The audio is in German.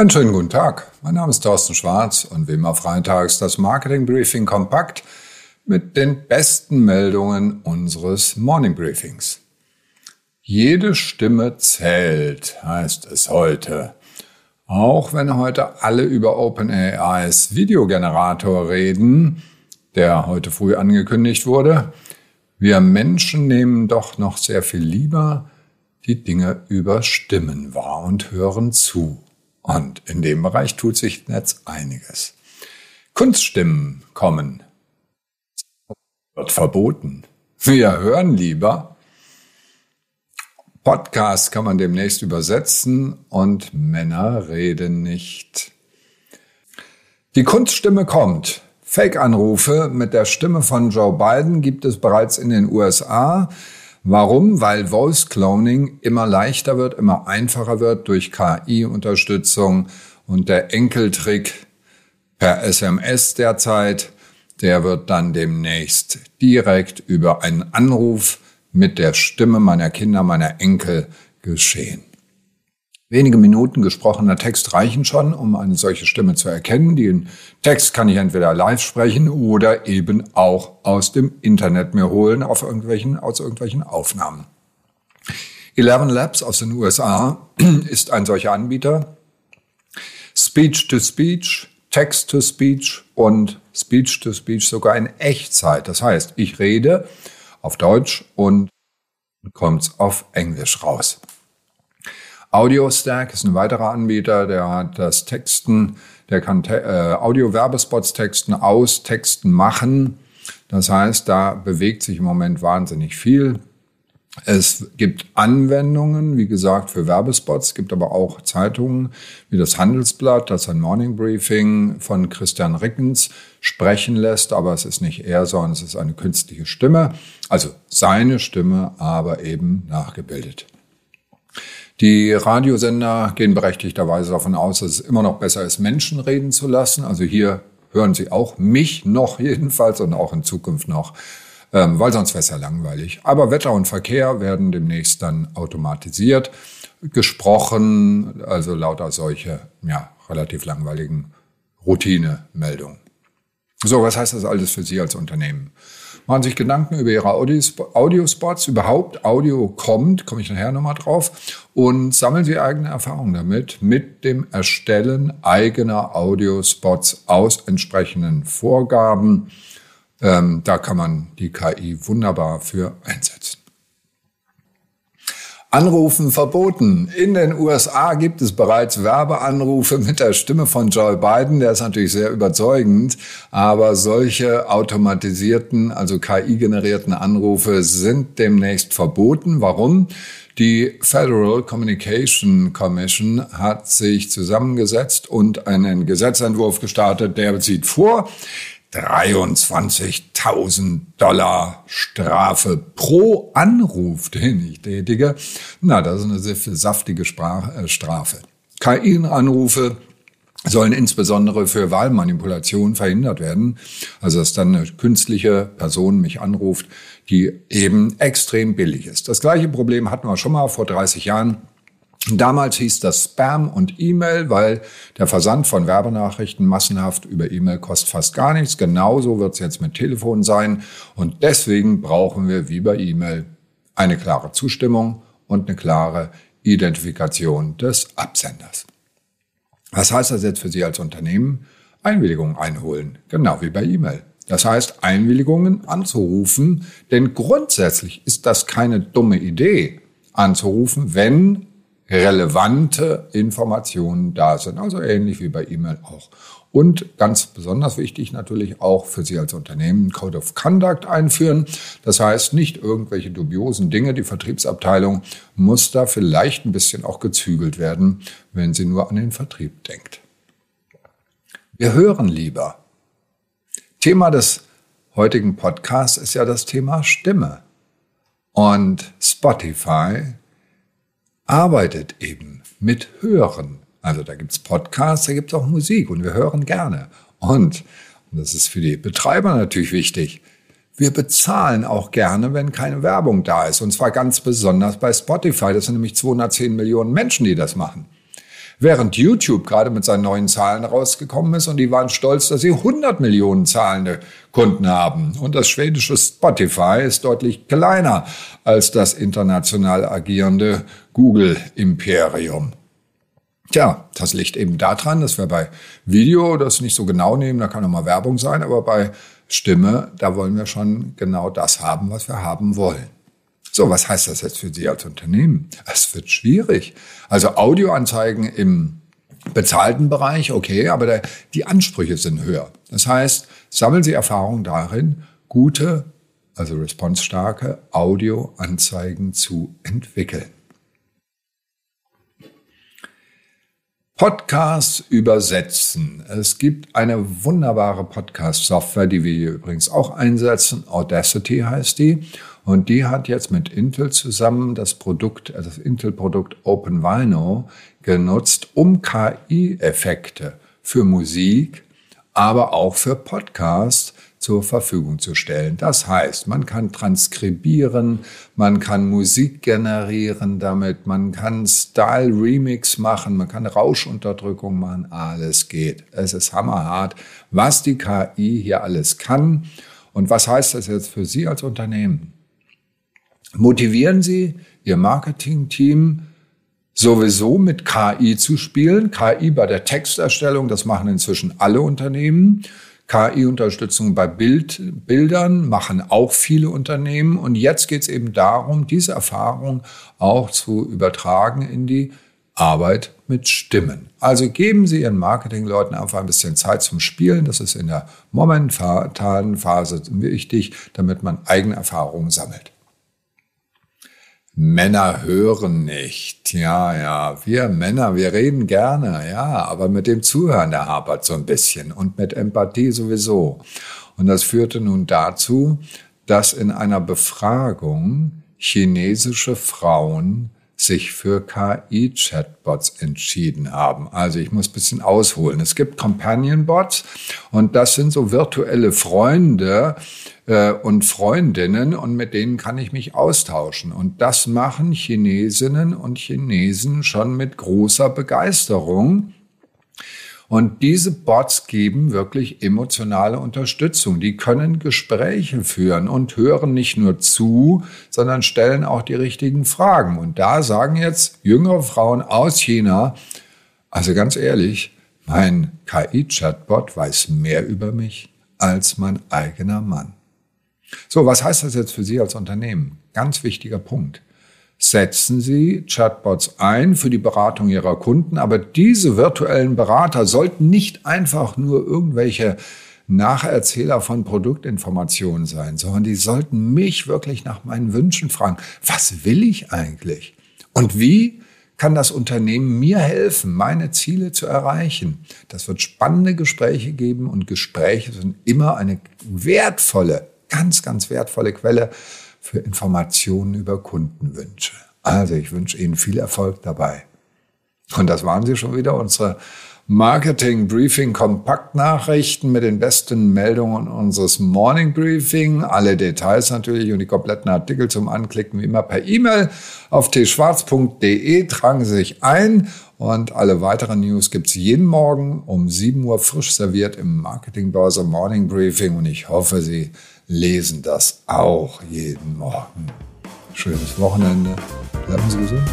Einen schönen guten Tag. Mein Name ist Thorsten Schwarz und wie immer freitags das Marketing Briefing kompakt mit den besten Meldungen unseres Morning Briefings. Jede Stimme zählt, heißt es heute. Auch wenn heute alle über OpenAIs Videogenerator reden, der heute früh angekündigt wurde, wir Menschen nehmen doch noch sehr viel lieber die Dinge über Stimmen wahr und hören zu. Und in dem Bereich tut sich jetzt einiges. Kunststimmen kommen. Wird verboten. Wir hören lieber. Podcast kann man demnächst übersetzen und Männer reden nicht. Die Kunststimme kommt. Fake-Anrufe mit der Stimme von Joe Biden gibt es bereits in den USA. Warum? Weil Voice Cloning immer leichter wird, immer einfacher wird durch KI-Unterstützung und der Enkeltrick per SMS derzeit, der wird dann demnächst direkt über einen Anruf mit der Stimme meiner Kinder, meiner Enkel geschehen. Wenige Minuten gesprochener Text reichen schon, um eine solche Stimme zu erkennen. Den Text kann ich entweder live sprechen oder eben auch aus dem Internet mir holen, auf irgendwelchen, aus irgendwelchen Aufnahmen. Eleven Labs aus den USA ist ein solcher Anbieter. Speech to Speech, Text to Speech und Speech to Speech sogar in Echtzeit. Das heißt, ich rede auf Deutsch und kommt's auf Englisch raus. AudioStack ist ein weiterer Anbieter, der hat das Texten, der kann äh, Audio-Werbespots texten, aus Texten machen. Das heißt, da bewegt sich im Moment wahnsinnig viel. Es gibt Anwendungen, wie gesagt, für Werbespots. Es gibt aber auch Zeitungen wie das Handelsblatt, das ein Morning Briefing von Christian Rickens sprechen lässt. Aber es ist nicht er, sondern es ist eine künstliche Stimme. Also seine Stimme, aber eben nachgebildet. Die Radiosender gehen berechtigterweise davon aus, dass es immer noch besser ist, Menschen reden zu lassen. Also hier hören Sie auch mich noch jedenfalls und auch in Zukunft noch, ähm, weil sonst wäre es ja langweilig. Aber Wetter und Verkehr werden demnächst dann automatisiert gesprochen, also lauter solche, ja, relativ langweiligen Routinemeldungen. So, was heißt das alles für Sie als Unternehmen? machen sich Gedanken über ihre Audiospots, überhaupt Audio kommt, komme ich nachher nochmal drauf, und sammeln sie eigene Erfahrungen damit, mit dem Erstellen eigener Audiospots aus entsprechenden Vorgaben. Ähm, da kann man die KI wunderbar für einsetzen. Anrufen verboten. In den USA gibt es bereits Werbeanrufe mit der Stimme von Joe Biden. Der ist natürlich sehr überzeugend. Aber solche automatisierten, also KI-generierten Anrufe sind demnächst verboten. Warum? Die Federal Communication Commission hat sich zusammengesetzt und einen Gesetzentwurf gestartet, der sieht vor, 23.000 Dollar Strafe pro Anruf, den ich tätige. Na, das ist eine sehr saftige äh, Strafe. KI-Anrufe sollen insbesondere für Wahlmanipulation verhindert werden. Also dass dann eine künstliche Person mich anruft, die eben extrem billig ist. Das gleiche Problem hatten wir schon mal vor 30 Jahren Damals hieß das Spam und E-Mail, weil der Versand von Werbenachrichten massenhaft über E-Mail kostet fast gar nichts. Genauso wird es jetzt mit Telefon sein. Und deswegen brauchen wir wie bei E-Mail eine klare Zustimmung und eine klare Identifikation des Absenders. Was heißt das jetzt für Sie als Unternehmen? Einwilligungen einholen, genau wie bei E-Mail. Das heißt, Einwilligungen anzurufen, denn grundsätzlich ist das keine dumme Idee, anzurufen, wenn relevante Informationen da sind. Also ähnlich wie bei E-Mail auch. Und ganz besonders wichtig natürlich auch für Sie als Unternehmen Code of Conduct einführen. Das heißt, nicht irgendwelche dubiosen Dinge. Die Vertriebsabteilung muss da vielleicht ein bisschen auch gezügelt werden, wenn sie nur an den Vertrieb denkt. Wir hören lieber. Thema des heutigen Podcasts ist ja das Thema Stimme. Und Spotify arbeitet eben mit Hören. Also da gibt's Podcasts, da gibt's auch Musik und wir hören gerne. Und, und das ist für die Betreiber natürlich wichtig, wir bezahlen auch gerne, wenn keine Werbung da ist. Und zwar ganz besonders bei Spotify. Das sind nämlich 210 Millionen Menschen, die das machen. Während YouTube gerade mit seinen neuen Zahlen rausgekommen ist und die waren stolz, dass sie 100 Millionen zahlende Kunden haben. Und das schwedische Spotify ist deutlich kleiner als das international agierende Google-Imperium. Tja, das liegt eben daran, dass wir bei Video das nicht so genau nehmen, da kann auch mal Werbung sein, aber bei Stimme, da wollen wir schon genau das haben, was wir haben wollen. So, was heißt das jetzt für Sie als Unternehmen? Es wird schwierig. Also Audioanzeigen im bezahlten Bereich, okay, aber der, die Ansprüche sind höher. Das heißt, sammeln Sie Erfahrung darin, gute, also responsestarke Audioanzeigen zu entwickeln. Podcasts übersetzen. Es gibt eine wunderbare Podcast-Software, die wir hier übrigens auch einsetzen. Audacity heißt die. Und die hat jetzt mit Intel zusammen das Produkt, also das Intel-Produkt OpenVino genutzt, um KI-Effekte für Musik, aber auch für Podcasts zur Verfügung zu stellen. Das heißt, man kann transkribieren, man kann Musik generieren damit, man kann Style Remix machen, man kann Rauschunterdrückung machen, alles geht. Es ist hammerhart, was die KI hier alles kann. Und was heißt das jetzt für Sie als Unternehmen? Motivieren Sie Ihr Marketing-Team sowieso mit KI zu spielen. KI bei der Texterstellung, das machen inzwischen alle Unternehmen. KI-Unterstützung bei Bild, Bildern machen auch viele Unternehmen. Und jetzt geht es eben darum, diese Erfahrung auch zu übertragen in die Arbeit mit Stimmen. Also geben Sie Ihren Marketingleuten einfach ein bisschen Zeit zum Spielen. Das ist in der momentanen Phase wichtig, damit man eigene Erfahrungen sammelt. Männer hören nicht. Ja, ja, wir Männer, wir reden gerne, ja, aber mit dem Zuhören, der hapert so ein bisschen und mit Empathie sowieso. Und das führte nun dazu, dass in einer Befragung chinesische Frauen sich für KI-Chatbots entschieden haben. Also ich muss bisschen ausholen. Es gibt Companion-Bots und das sind so virtuelle Freunde äh, und Freundinnen und mit denen kann ich mich austauschen. Und das machen Chinesinnen und Chinesen schon mit großer Begeisterung. Und diese Bots geben wirklich emotionale Unterstützung. Die können Gespräche führen und hören nicht nur zu, sondern stellen auch die richtigen Fragen. Und da sagen jetzt jüngere Frauen aus China, also ganz ehrlich, mein KI-Chatbot weiß mehr über mich als mein eigener Mann. So, was heißt das jetzt für Sie als Unternehmen? Ganz wichtiger Punkt setzen Sie Chatbots ein für die Beratung Ihrer Kunden, aber diese virtuellen Berater sollten nicht einfach nur irgendwelche Nacherzähler von Produktinformationen sein, sondern die sollten mich wirklich nach meinen Wünschen fragen, was will ich eigentlich? Und wie kann das Unternehmen mir helfen, meine Ziele zu erreichen? Das wird spannende Gespräche geben und Gespräche sind immer eine wertvolle, ganz, ganz wertvolle Quelle für Informationen über Kundenwünsche. Also ich wünsche Ihnen viel Erfolg dabei. Und das waren sie schon wieder, unsere Marketing Briefing Kompaktnachrichten mit den besten Meldungen unseres Morning Briefing. Alle Details natürlich und die kompletten Artikel zum Anklicken wie immer per E-Mail auf tschwarz.de. Tragen Sie sich ein und alle weiteren News gibt's jeden Morgen um 7 Uhr frisch serviert im Marketingbörse Morning Briefing und ich hoffe, Sie lesen das auch jeden Morgen. Schönes Wochenende. Bleiben Sie gesund.